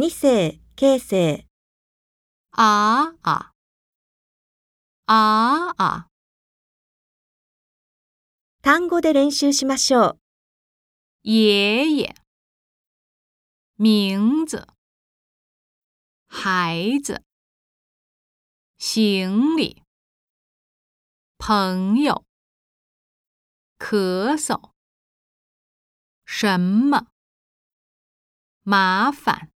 二世、形成、ああ。ああ！単語で練習しましょう。爷爷，名字，孩子，行李，朋友，咳嗽，什么？麻烦。